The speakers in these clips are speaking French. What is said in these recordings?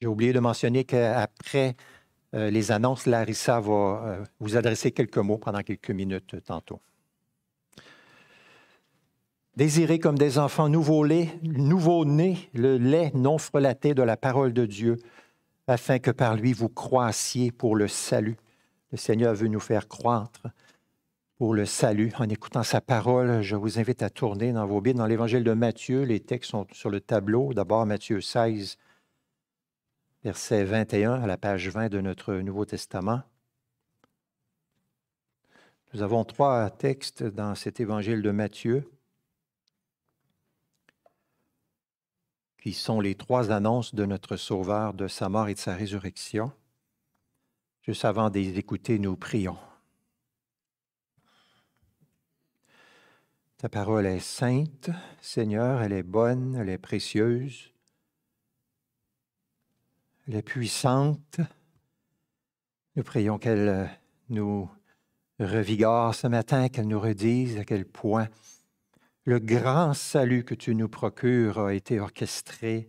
J'ai oublié de mentionner qu'après euh, les annonces, Larissa va euh, vous adresser quelques mots pendant quelques minutes euh, tantôt. Désirez comme des enfants nouveau-nés, nouveau le lait non frelaté de la parole de Dieu, afin que par lui vous croissiez pour le salut. Le Seigneur veut nous faire croître pour le salut en écoutant sa parole. Je vous invite à tourner dans vos Bibles, dans l'Évangile de Matthieu. Les textes sont sur le tableau. D'abord, Matthieu 16, verset 21 à la page 20 de notre Nouveau Testament. Nous avons trois textes dans cet évangile de Matthieu qui sont les trois annonces de notre Sauveur, de sa mort et de sa résurrection. Juste avant de les écouter, nous prions. Ta parole est sainte, Seigneur, elle est bonne, elle est précieuse. Elle est puissante. Nous prions qu'elle euh, nous revigore ce matin, qu'elle nous redise à quel point le grand salut que tu nous procures a été orchestré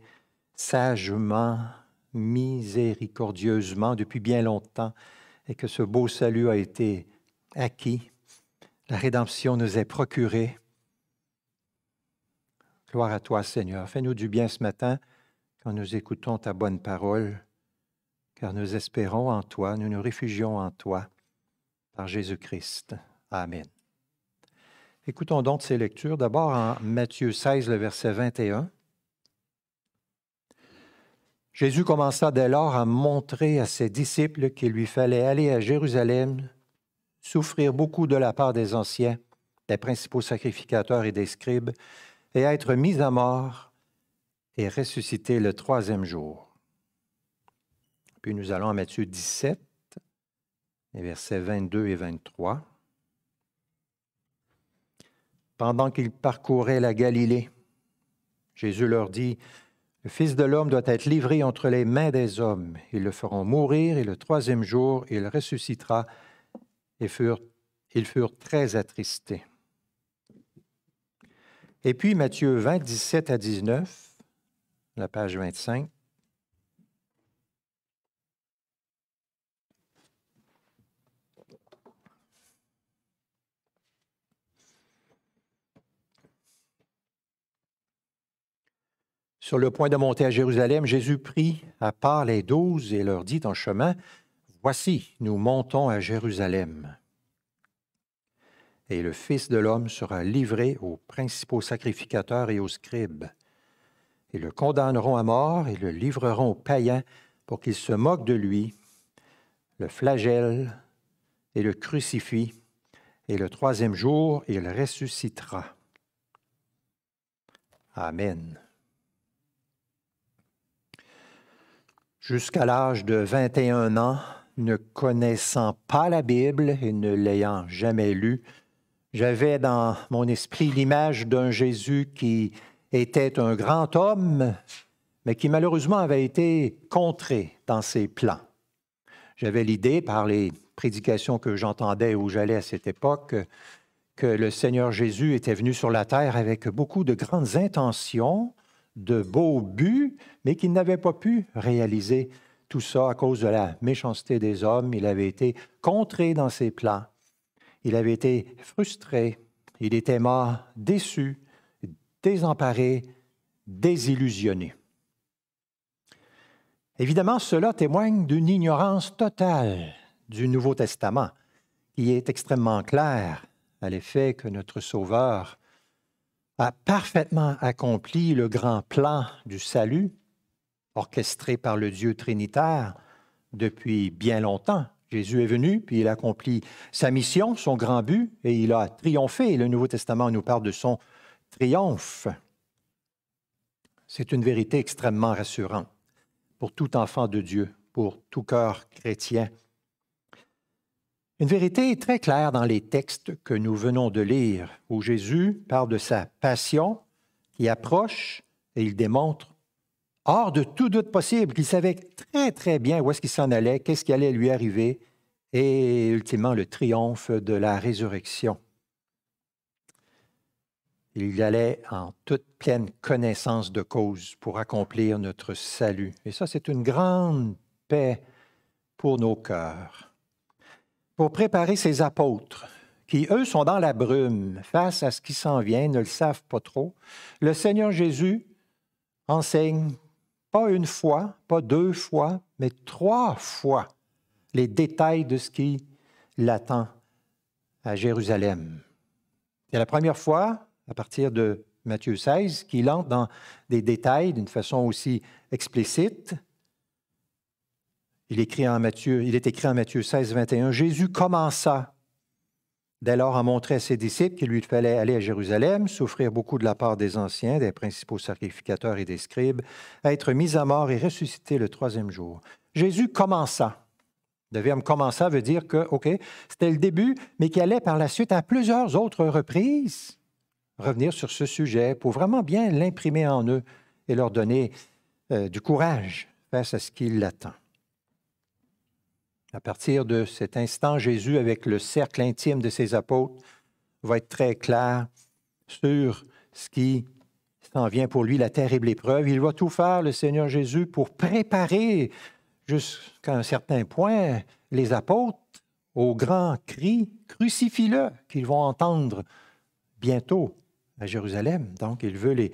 sagement, miséricordieusement depuis bien longtemps et que ce beau salut a été acquis. La rédemption nous est procurée. Gloire à toi, Seigneur. Fais-nous du bien ce matin quand nous écoutons ta bonne parole, car nous espérons en toi, nous nous réfugions en toi, par Jésus-Christ. Amen. Écoutons donc ces lectures. D'abord en Matthieu 16, le verset 21. Jésus commença dès lors à montrer à ses disciples qu'il lui fallait aller à Jérusalem, souffrir beaucoup de la part des anciens, des principaux sacrificateurs et des scribes, et être mis à mort et ressuscité le troisième jour. Puis nous allons à Matthieu 17, versets 22 et 23. Pendant qu'ils parcouraient la Galilée, Jésus leur dit, Le Fils de l'homme doit être livré entre les mains des hommes. Ils le feront mourir et le troisième jour, il ressuscitera. Et furent, ils furent très attristés. Et puis Matthieu 20, 17 à 19 la page 25. Sur le point de monter à Jérusalem, Jésus prit à part les douze et leur dit en chemin, Voici, nous montons à Jérusalem. Et le Fils de l'homme sera livré aux principaux sacrificateurs et aux scribes ils le condamneront à mort et le livreront aux païens pour qu'ils se moquent de lui, le flagellent et le crucifient, et le troisième jour, il ressuscitera. Amen. Jusqu'à l'âge de 21 ans, ne connaissant pas la Bible et ne l'ayant jamais lue, j'avais dans mon esprit l'image d'un Jésus qui était un grand homme, mais qui malheureusement avait été contré dans ses plans. J'avais l'idée, par les prédications que j'entendais où j'allais à cette époque, que le Seigneur Jésus était venu sur la terre avec beaucoup de grandes intentions, de beaux buts, mais qu'il n'avait pas pu réaliser tout ça à cause de la méchanceté des hommes. Il avait été contré dans ses plans. Il avait été frustré. Il était mort déçu désemparé, désillusionné. Évidemment, cela témoigne d'une ignorance totale du Nouveau Testament, qui est extrêmement clair à l'effet que notre Sauveur a parfaitement accompli le grand plan du salut, orchestré par le Dieu trinitaire depuis bien longtemps. Jésus est venu, puis il a accompli sa mission, son grand but, et il a triomphé. Le Nouveau Testament nous parle de son triomphe. C'est une vérité extrêmement rassurante pour tout enfant de Dieu, pour tout cœur chrétien. Une vérité très claire dans les textes que nous venons de lire, où Jésus parle de sa passion qui approche et il démontre, hors de tout doute possible, qu'il savait très très bien où est-ce qu'il s'en allait, qu'est-ce qui allait lui arriver, et ultimement le triomphe de la résurrection. Il y allait en toute pleine connaissance de cause pour accomplir notre salut. Et ça, c'est une grande paix pour nos cœurs. Pour préparer ses apôtres, qui, eux, sont dans la brume face à ce qui s'en vient, ne le savent pas trop, le Seigneur Jésus enseigne pas une fois, pas deux fois, mais trois fois les détails de ce qui l'attend à Jérusalem. C'est la première fois, à partir de Matthieu 16, qu'il entre dans des détails d'une façon aussi explicite. Il, écrit en Matthieu, il est écrit en Matthieu 16, 21, Jésus commença dès lors à montrer à ses disciples qu'il lui fallait aller à Jérusalem, souffrir beaucoup de la part des anciens, des principaux sacrificateurs et des scribes, être mis à mort et ressusciter le troisième jour. Jésus commença. Le verbe commença veut dire que, OK, c'était le début, mais qu'il allait par la suite à plusieurs autres reprises revenir sur ce sujet pour vraiment bien l'imprimer en eux et leur donner euh, du courage face à ce qui l'attend. À partir de cet instant, Jésus, avec le cercle intime de ses apôtres, va être très clair sur ce qui s'en vient pour lui, la terrible épreuve. Il va tout faire, le Seigneur Jésus, pour préparer jusqu'à un certain point les apôtres au grand cri Crucifie-le qu'ils vont entendre bientôt à Jérusalem. Donc, il veut les,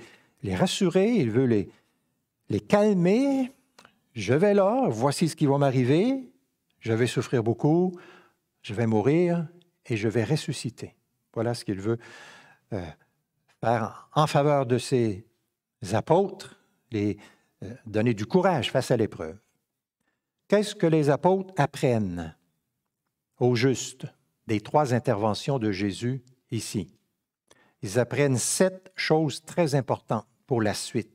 rassurer, il veut les, les calmer. Je vais là, voici ce qui va m'arriver. Je vais souffrir beaucoup, je vais mourir et je vais ressusciter. Voilà ce qu'il veut euh, faire en faveur de ses apôtres, les euh, donner du courage face à l'épreuve. Qu'est-ce que les apôtres apprennent au juste des trois interventions de Jésus ici? Ils apprennent sept choses très importantes pour la suite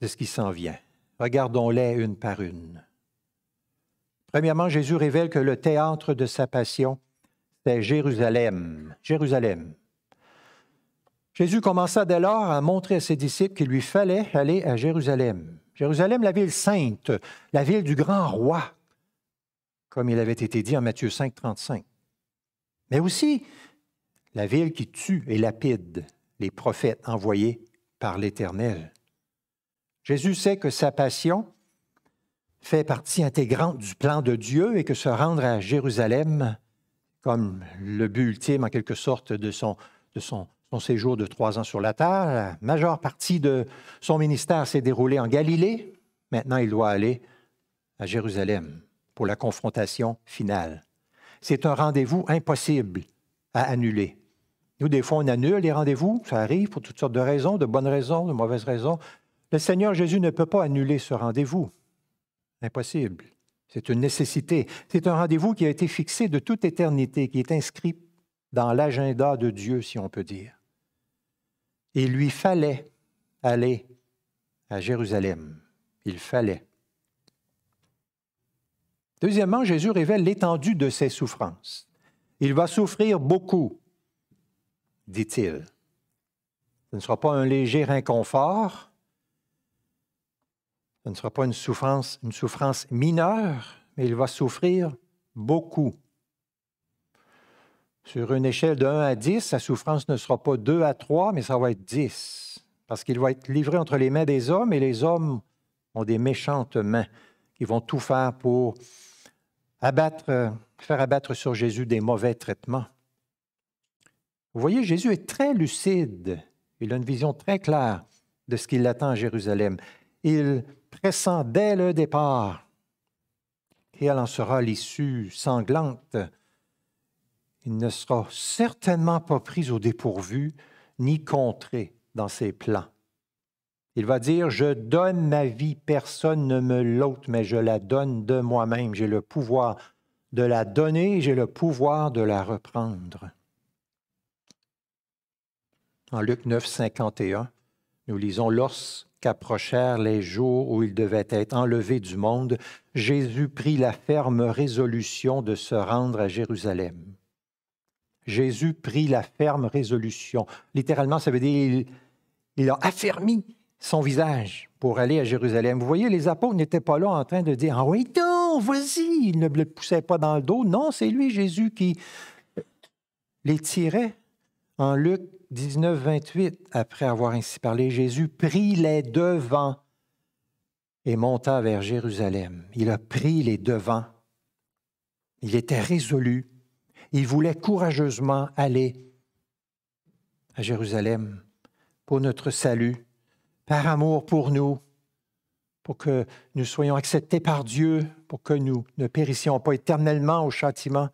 de ce qui s'en vient. Regardons-les une par une. Premièrement, Jésus révèle que le théâtre de sa passion, c'est Jérusalem. Jérusalem. Jésus commença dès lors à montrer à ses disciples qu'il lui fallait aller à Jérusalem. Jérusalem, la ville sainte, la ville du grand roi, comme il avait été dit en Matthieu 5, 35. Mais aussi la ville qui tue et lapide les prophètes envoyés par l'Éternel. Jésus sait que sa passion fait partie intégrante du plan de Dieu et que se rendre à Jérusalem, comme le but ultime en quelque sorte de son, séjour de trois ans sur la terre. La majeure partie de son ministère s'est déroulée en Galilée. Maintenant, il doit aller à Jérusalem pour la confrontation finale. C'est un rendez-vous impossible à annuler. Nous, des fois, on annule les rendez-vous. Ça arrive pour toutes sortes de raisons, de bonnes raisons, de mauvaises raisons. Le Seigneur Jésus ne peut pas annuler ce rendez-vous. Impossible. C'est une nécessité. C'est un rendez-vous qui a été fixé de toute éternité, qui est inscrit dans l'agenda de Dieu, si on peut dire. Il lui fallait aller à Jérusalem. Il fallait. Deuxièmement, Jésus révèle l'étendue de ses souffrances. Il va souffrir beaucoup, dit-il. Ce ne sera pas un léger inconfort, ce ne sera pas une souffrance, une souffrance mineure, mais il va souffrir beaucoup. Sur une échelle de 1 à 10, sa souffrance ne sera pas 2 à 3, mais ça va être 10. Parce qu'il va être livré entre les mains des hommes et les hommes ont des méchantes mains qui vont tout faire pour faire abattre sur Jésus des mauvais traitements. Vous voyez, Jésus est très lucide. Il a une vision très claire de ce qui l'attend à Jérusalem. Il pressent dès le départ quelle en sera l'issue sanglante il ne sera certainement pas pris au dépourvu ni contré dans ses plans. Il va dire, je donne ma vie, personne ne me l'ôte, mais je la donne de moi-même. J'ai le pouvoir de la donner, j'ai le pouvoir de la reprendre. En Luc 9, 51, nous lisons, Lorsqu'approchèrent les jours où il devait être enlevé du monde, Jésus prit la ferme résolution de se rendre à Jérusalem. Jésus prit la ferme résolution. Littéralement, ça veut dire il, a affermi son visage pour aller à Jérusalem. Vous voyez, les apôtres n'étaient pas là en train de dire Ah oui, non, vas-y. Ils ne le poussaient pas dans le dos. Non, c'est lui, Jésus, qui les tirait En Luc 19, 28, après avoir ainsi parlé, Jésus prit les devants et monta vers Jérusalem. Il a pris les devants. Il était résolu. Il voulait courageusement aller à Jérusalem pour notre salut, par amour pour nous, pour que nous soyons acceptés par Dieu, pour que nous ne périssions pas éternellement au châtiment,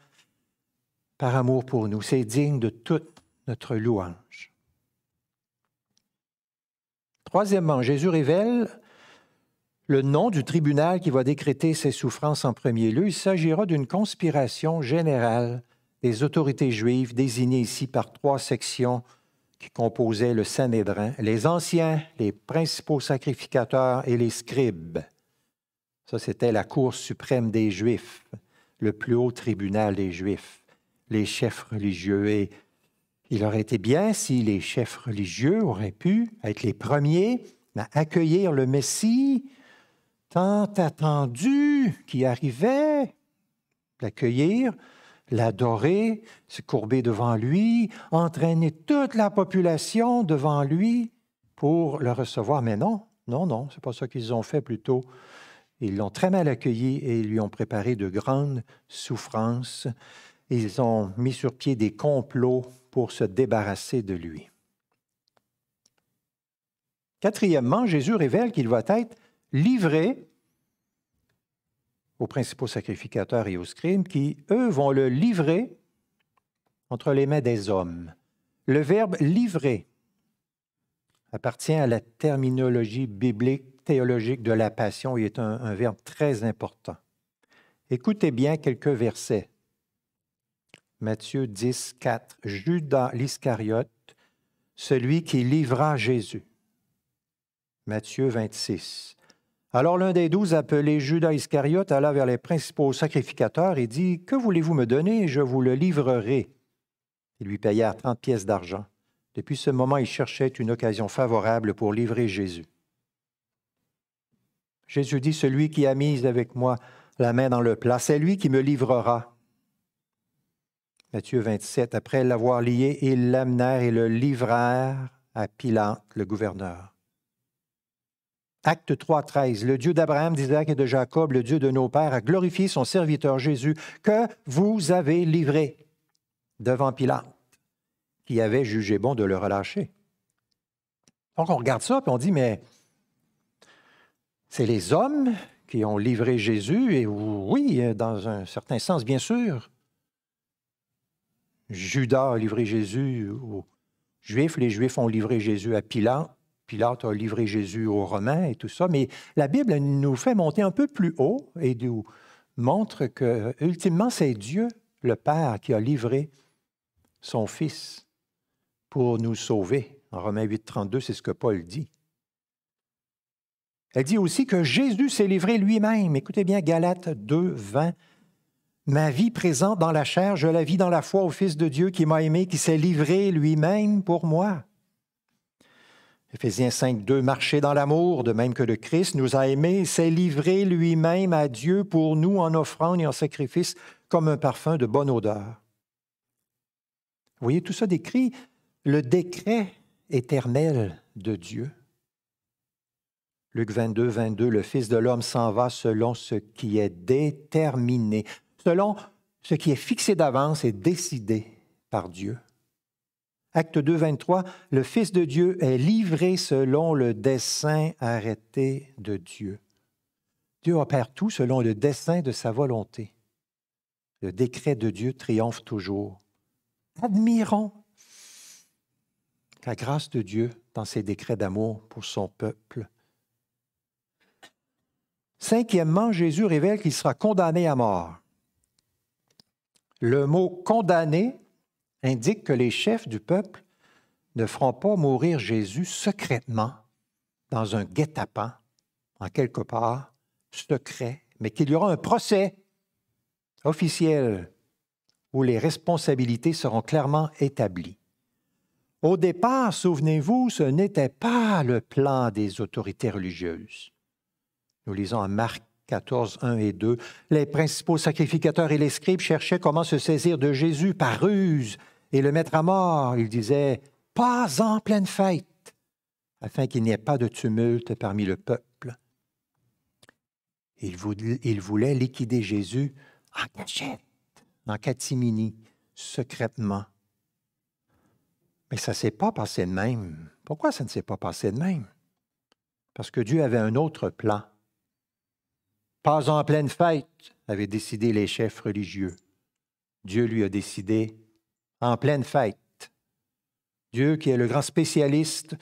par amour pour nous. C'est digne de toute notre louange. Troisièmement, Jésus révèle le nom du tribunal qui va décréter ses souffrances en premier lieu. Il s'agira d'une conspiration générale des autorités juives désignées ici par trois sections qui composaient le Sanhédrin, les anciens, les principaux sacrificateurs et les scribes. Ça, c'était la Cour suprême des Juifs, le plus haut tribunal des Juifs, les chefs religieux. Et il aurait été bien si les chefs religieux auraient pu être les premiers à accueillir le Messie tant attendu qui arrivait, l'accueillir, l'adorer, se courber devant lui, entraîner toute la population devant lui pour le recevoir. Mais non, non, non, c'est pas ça qu'ils ont fait plutôt. Ils l'ont très mal accueilli et ils lui ont préparé de grandes souffrances. Ils ont mis sur pied des complots pour se débarrasser de lui. Quatrièmement, Jésus révèle qu'il va être livré aux principaux sacrificateurs et aux scribes qui, eux, vont le livrer entre les mains des hommes. Le verbe livrer appartient à la terminologie biblique théologique de la passion et est un, un verbe très important. Écoutez bien quelques versets. Matthieu 10, 4. Judas l'Iscariote, celui qui livra Jésus. Matthieu 26. Alors l'un des douze, appelé Judas Iscariote, alla vers les principaux sacrificateurs et dit, Que voulez-vous me donner? Je vous le livrerai. Ils lui payèrent trente pièces d'argent. Depuis ce moment, il cherchait une occasion favorable pour livrer Jésus. Jésus dit, Celui qui a mis avec moi la main dans le plat, c'est lui qui me livrera. Matthieu 27, après l'avoir lié, ils l'amenèrent et le livrèrent à Pilate, le gouverneur. Acte 3, 13. Le Dieu d'Abraham, d'Isaac et de Jacob, le Dieu de nos pères, a glorifié son serviteur Jésus, que vous avez livré devant Pilate, qui avait jugé bon de le relâcher. Donc on regarde ça, puis on dit, mais c'est les hommes qui ont livré Jésus, et oui, dans un certain sens, bien sûr. Judas a livré Jésus aux Juifs, les Juifs ont livré Jésus à Pilate. Pilate a livré Jésus aux Romains et tout ça, mais la Bible nous fait monter un peu plus haut et nous montre que, ultimement, c'est Dieu, le Père, qui a livré son Fils pour nous sauver. En Romains 8, 32, c'est ce que Paul dit. Elle dit aussi que Jésus s'est livré lui-même. Écoutez bien, Galates 2, 20. Ma vie présente dans la chair, je la vis dans la foi au Fils de Dieu qui m'a aimé, qui s'est livré lui-même pour moi. Éphésiens 5, 2, marcher dans l'amour, de même que le Christ nous a aimés, s'est livré lui-même à Dieu pour nous en offrande et en sacrifice comme un parfum de bonne odeur. Vous voyez, tout ça décrit le décret éternel de Dieu. Luc 22, 22, le Fils de l'homme s'en va selon ce qui est déterminé, selon ce qui est fixé d'avance et décidé par Dieu. Acte 2, 23, le Fils de Dieu est livré selon le dessein arrêté de Dieu. Dieu opère tout selon le dessein de sa volonté. Le décret de Dieu triomphe toujours. Admirons la grâce de Dieu dans ses décrets d'amour pour son peuple. Cinquièmement, Jésus révèle qu'il sera condamné à mort. Le mot condamné indique que les chefs du peuple ne feront pas mourir Jésus secrètement dans un guet-apens, en quelque part, secret, mais qu'il y aura un procès officiel où les responsabilités seront clairement établies. Au départ, souvenez-vous, ce n'était pas le plan des autorités religieuses. Nous lisons en Marc 14, 1 et 2. Les principaux sacrificateurs et les scribes cherchaient comment se saisir de Jésus par ruse et le mettre à mort. Il disait, pas en pleine fête, afin qu'il n'y ait pas de tumulte parmi le peuple. Il voulait liquider Jésus en cachette, en catimini, secrètement. Mais ça ne s'est pas passé de même. Pourquoi ça ne s'est pas passé de même? Parce que Dieu avait un autre plan. Pas en pleine fête, avaient décidé les chefs religieux. Dieu lui a décidé en pleine fête. Dieu, qui est le grand spécialiste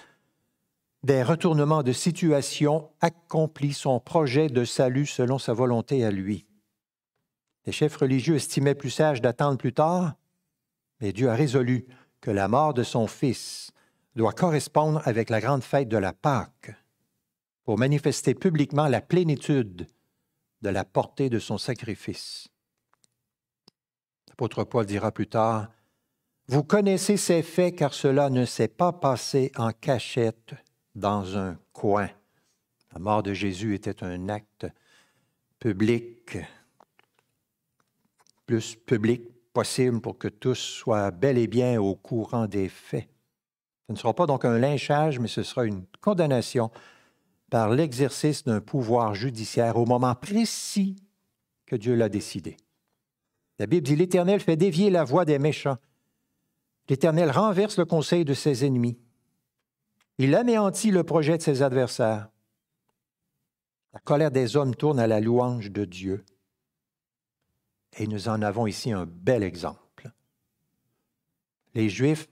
des retournements de situation, accomplit son projet de salut selon sa volonté à lui. Les chefs religieux estimaient plus sage d'attendre plus tard, mais Dieu a résolu que la mort de son Fils doit correspondre avec la grande fête de la Pâque pour manifester publiquement la plénitude de la portée de son sacrifice. L'apôtre Paul dira plus tard, Vous connaissez ces faits car cela ne s'est pas passé en cachette dans un coin. La mort de Jésus était un acte public, plus public possible pour que tous soient bel et bien au courant des faits. Ce ne sera pas donc un lynchage, mais ce sera une condamnation par l'exercice d'un pouvoir judiciaire au moment précis que Dieu l'a décidé. La Bible dit, l'Éternel fait dévier la voie des méchants. L'Éternel renverse le conseil de ses ennemis. Il anéantit le projet de ses adversaires. La colère des hommes tourne à la louange de Dieu. Et nous en avons ici un bel exemple. Les Juifs,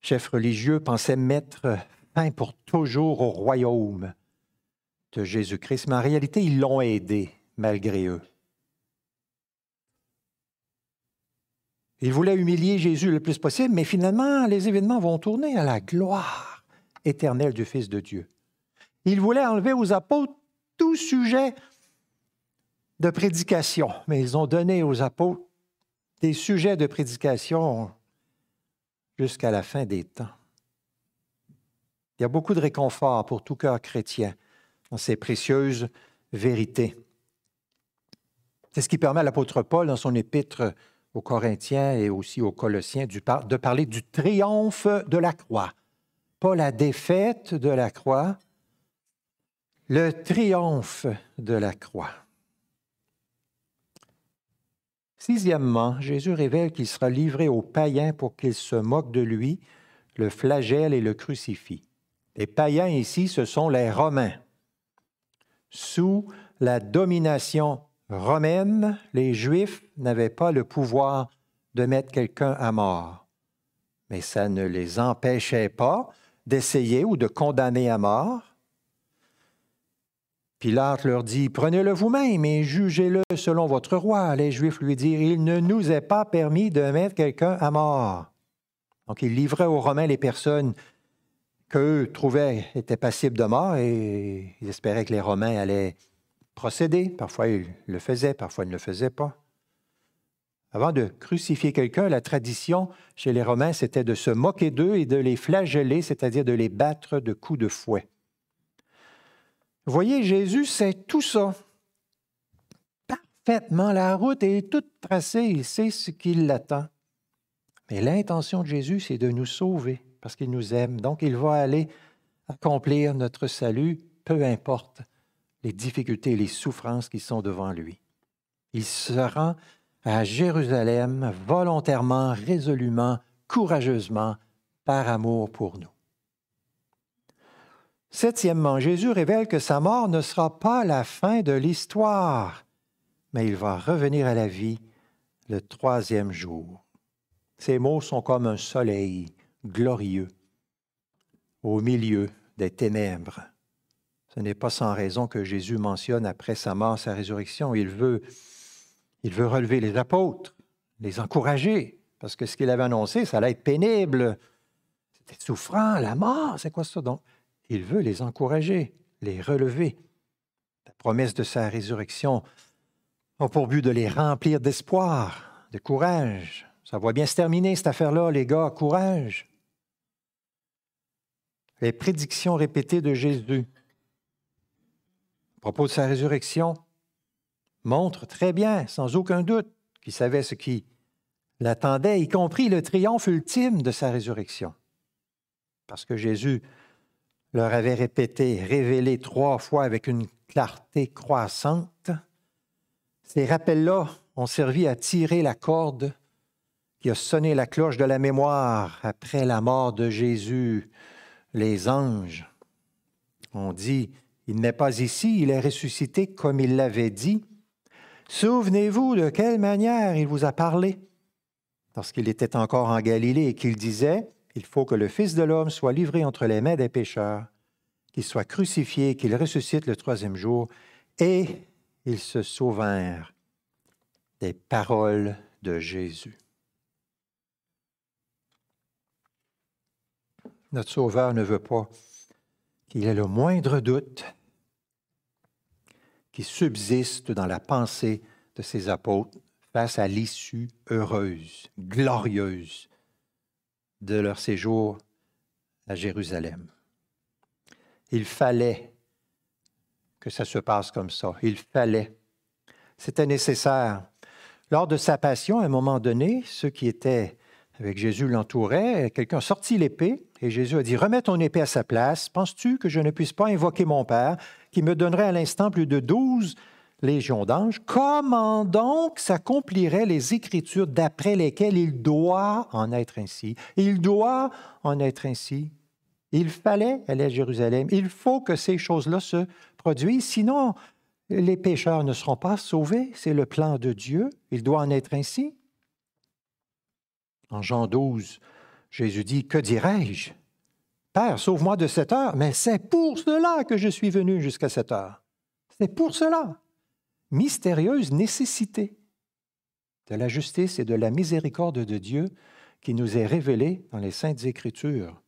chefs religieux, pensaient mettre pour toujours au royaume de Jésus-Christ, mais en réalité, ils l'ont aidé malgré eux. Ils voulaient humilier Jésus le plus possible, mais finalement, les événements vont tourner à la gloire éternelle du Fils de Dieu. Ils voulaient enlever aux apôtres tout sujet de prédication, mais ils ont donné aux apôtres des sujets de prédication jusqu'à la fin des temps. Il y a beaucoup de réconfort pour tout cœur chrétien dans ces précieuses vérités. C'est ce qui permet à l'apôtre Paul, dans son épître aux Corinthiens et aussi aux Colossiens, de parler du triomphe de la croix. Pas la défaite de la croix, le triomphe de la croix. Sixièmement, Jésus révèle qu'il sera livré aux païens pour qu'ils se moquent de lui, le flagellent et le crucifient. Les païens ici, ce sont les Romains. Sous la domination romaine, les Juifs n'avaient pas le pouvoir de mettre quelqu'un à mort. Mais ça ne les empêchait pas d'essayer ou de condamner à mort. Pilate leur dit, Prenez-le vous-même et jugez-le selon votre roi. Les Juifs lui dirent, Il ne nous est pas permis de mettre quelqu'un à mort. Donc il livrait aux Romains les personnes qu'eux trouvaient étaient passibles de mort et ils espéraient que les Romains allaient procéder. Parfois ils le faisaient, parfois ils ne le faisaient pas. Avant de crucifier quelqu'un, la tradition chez les Romains, c'était de se moquer d'eux et de les flageller, c'est-à-dire de les battre de coups de fouet. Vous voyez, Jésus, c'est tout ça. Parfaitement, la route est toute tracée, il sait ce qui l'attend. Mais l'intention de Jésus, c'est de nous sauver parce qu'il nous aime. Donc, il va aller accomplir notre salut, peu importe les difficultés et les souffrances qui sont devant lui. Il se rend à Jérusalem volontairement, résolument, courageusement, par amour pour nous. Septièmement, Jésus révèle que sa mort ne sera pas la fin de l'histoire, mais il va revenir à la vie le troisième jour. Ces mots sont comme un soleil glorieux au milieu des ténèbres. Ce n'est pas sans raison que Jésus mentionne après sa mort, sa résurrection. Il veut, relever les apôtres, les encourager, parce que ce qu'il avait annoncé, ça allait être pénible. C'était souffrant, la mort, c'est quoi ça? Donc? Il veut les encourager, les relever. La promesse de sa résurrection a pour but de les remplir d'espoir, de courage. Ça va bien se terminer, cette affaire-là, les gars, courage les prédictions répétées de Jésus à propos de sa résurrection montrent très bien, sans aucun doute, qu'il savait ce qui l'attendaient, y compris le triomphe ultime de sa résurrection. Parce que Jésus leur avait répété, révélé trois fois avec une clarté croissante, ces rappels-là ont servi à tirer la corde qui a sonné la cloche de la mémoire après la mort de Jésus. Les anges ont dit, il n'est pas ici, il est ressuscité comme il l'avait dit. Souvenez-vous de quelle manière il vous a parlé lorsqu'il était encore en Galilée et qu'il disait, il faut que le Fils de l'homme soit livré entre les mains des pécheurs, qu'il soit crucifié, qu'il ressuscite le troisième jour. Et ils se souvinrent des paroles de Jésus. Notre Sauveur ne veut pas qu'il ait le moindre doute qui subsiste dans la pensée de ses apôtres face à l'issue heureuse, glorieuse de leur séjour à Jérusalem. Il fallait que ça se passe comme ça. Il fallait. C'était nécessaire. Lors de sa passion, à un moment donné, ceux qui étaient avec Jésus l'entouraient. Quelqu'un sortit l'épée et Jésus a dit, remets ton épée à sa place. Penses-tu que je ne puisse pas invoquer mon Père qui me donnerait à l'instant plus de douze légions d'anges? Comment donc s'accompliraient les Écritures d'après lesquelles il doit en être ainsi? Il doit en être ainsi. Il fallait aller à Jérusalem. Il faut que ces choses-là se produisent, sinon les pécheurs ne seront pas sauvés. C'est le plan de Dieu. Il doit en être ainsi. En Jean 12, Jésus dit, Que dirais-je? Père, sauve-moi de cette heure, mais c'est pour cela que je suis venu jusqu'à cette heure. C'est pour cela. Mystérieuse nécessité de la justice et de la miséricorde de Dieu qui nous est révélée dans les saintes Écritures.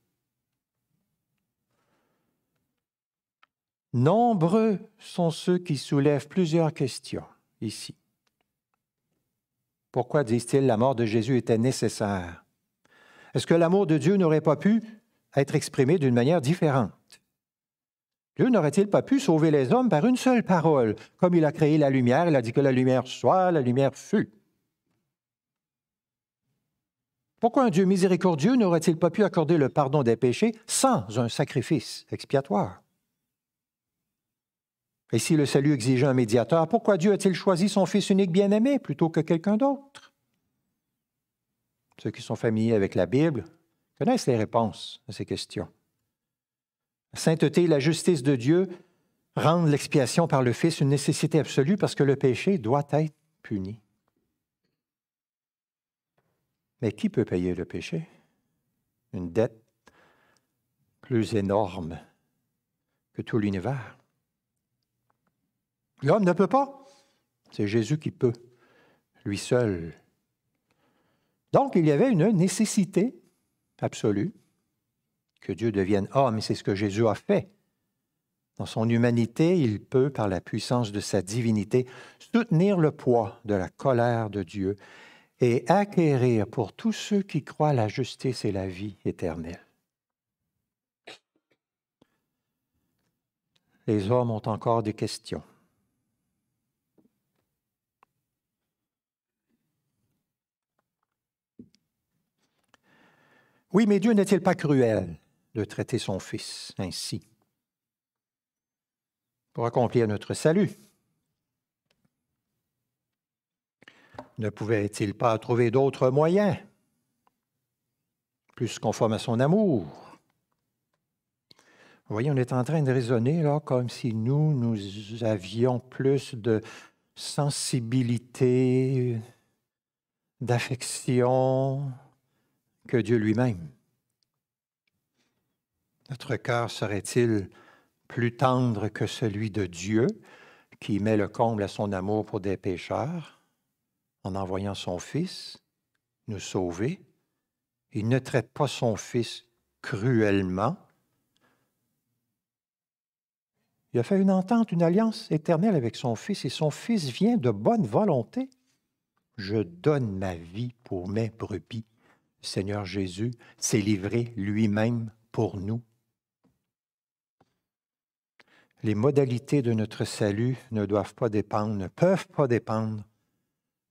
Nombreux sont ceux qui soulèvent plusieurs questions ici. Pourquoi disent-ils la mort de Jésus était nécessaire? Est-ce que l'amour de Dieu n'aurait pas pu être exprimé d'une manière différente? Dieu n'aurait-il pas pu sauver les hommes par une seule parole? Comme il a créé la lumière, il a dit que la lumière soit, la lumière fut. Pourquoi un Dieu miséricordieux n'aurait-il pas pu accorder le pardon des péchés sans un sacrifice expiatoire? Et si le salut exigeait un médiateur, pourquoi Dieu a-t-il choisi son Fils unique bien-aimé plutôt que quelqu'un d'autre? Ceux qui sont familiers avec la Bible connaissent les réponses à ces questions. La sainteté et la justice de Dieu rendent l'expiation par le Fils une nécessité absolue parce que le péché doit être puni. Mais qui peut payer le péché? Une dette plus énorme que tout l'univers. L'homme ne peut pas. C'est Jésus qui peut, lui seul. Donc, il y avait une nécessité absolue que Dieu devienne homme, et c'est ce que Jésus a fait. Dans son humanité, il peut, par la puissance de sa divinité, soutenir le poids de la colère de Dieu et acquérir pour tous ceux qui croient la justice et la vie éternelle. Les hommes ont encore des questions. Oui, mais Dieu n'est-il pas cruel de traiter son Fils ainsi pour accomplir notre salut? Ne pouvait-il pas trouver d'autres moyens, plus conformes à son amour? Vous voyez, on est en train de raisonner là comme si nous, nous avions plus de sensibilité, d'affection, Dieu lui-même. Notre cœur serait-il plus tendre que celui de Dieu qui met le comble à son amour pour des pécheurs en envoyant son Fils nous sauver? Il ne traite pas son Fils cruellement. Il a fait une entente, une alliance éternelle avec son Fils et son Fils vient de bonne volonté. Je donne ma vie pour mes brebis. Seigneur Jésus s'est livré lui-même pour nous. Les modalités de notre salut ne doivent pas dépendre, ne peuvent pas dépendre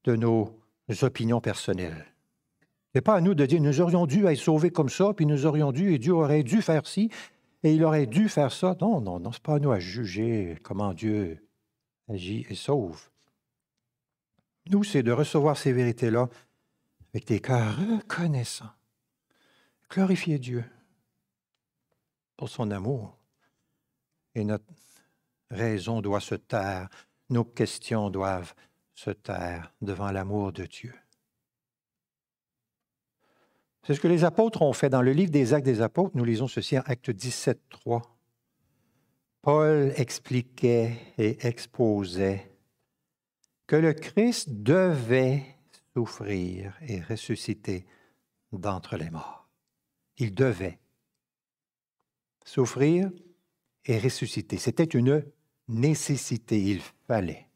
de nos opinions personnelles. n'est pas à nous de dire nous aurions dû être sauvés comme ça, puis nous aurions dû, et Dieu aurait dû faire ci, et il aurait dû faire ça. Non, non, non, ce n'est pas à nous à juger comment Dieu agit et sauve. Nous, c'est de recevoir ces vérités-là avec des cœurs reconnaissants. Glorifier Dieu pour son amour. Et notre raison doit se taire, nos questions doivent se taire devant l'amour de Dieu. C'est ce que les apôtres ont fait dans le livre des Actes des Apôtres. Nous lisons ceci en Acte 17, 3. Paul expliquait et exposait que le Christ devait souffrir et ressusciter d'entre les morts. Il devait souffrir et ressusciter. C'était une nécessité, il fallait.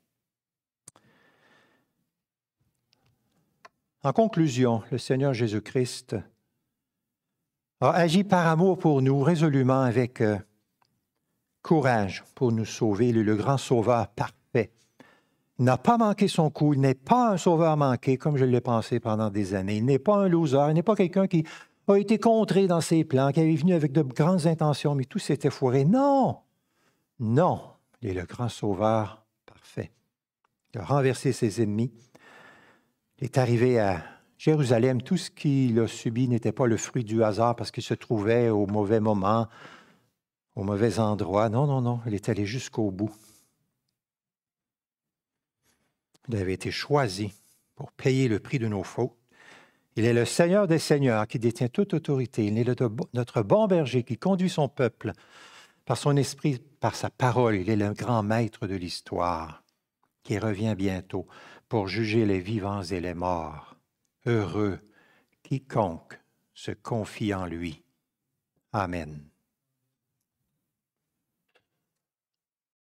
En conclusion, le Seigneur Jésus-Christ a agi par amour pour nous résolument avec euh, courage pour nous sauver. Il est le grand sauveur parfait n'a pas manqué son coup, il n'est pas un sauveur manqué comme je l'ai pensé pendant des années. Il n'est pas un loser, il n'est pas quelqu'un qui a été contré dans ses plans, qui avait venu avec de grandes intentions, mais tout s'était foiré. Non, non, il est le grand sauveur parfait. Il a renversé ses ennemis. Il est arrivé à Jérusalem. Tout ce qu'il a subi n'était pas le fruit du hasard parce qu'il se trouvait au mauvais moment, au mauvais endroit. Non, non, non, il est allé jusqu'au bout. Il avait été choisi pour payer le prix de nos fautes. Il est le Seigneur des Seigneurs qui détient toute autorité. Il est notre bon berger qui conduit son peuple par son esprit, par sa parole. Il est le grand maître de l'histoire qui revient bientôt pour juger les vivants et les morts. Heureux quiconque se confie en lui. Amen.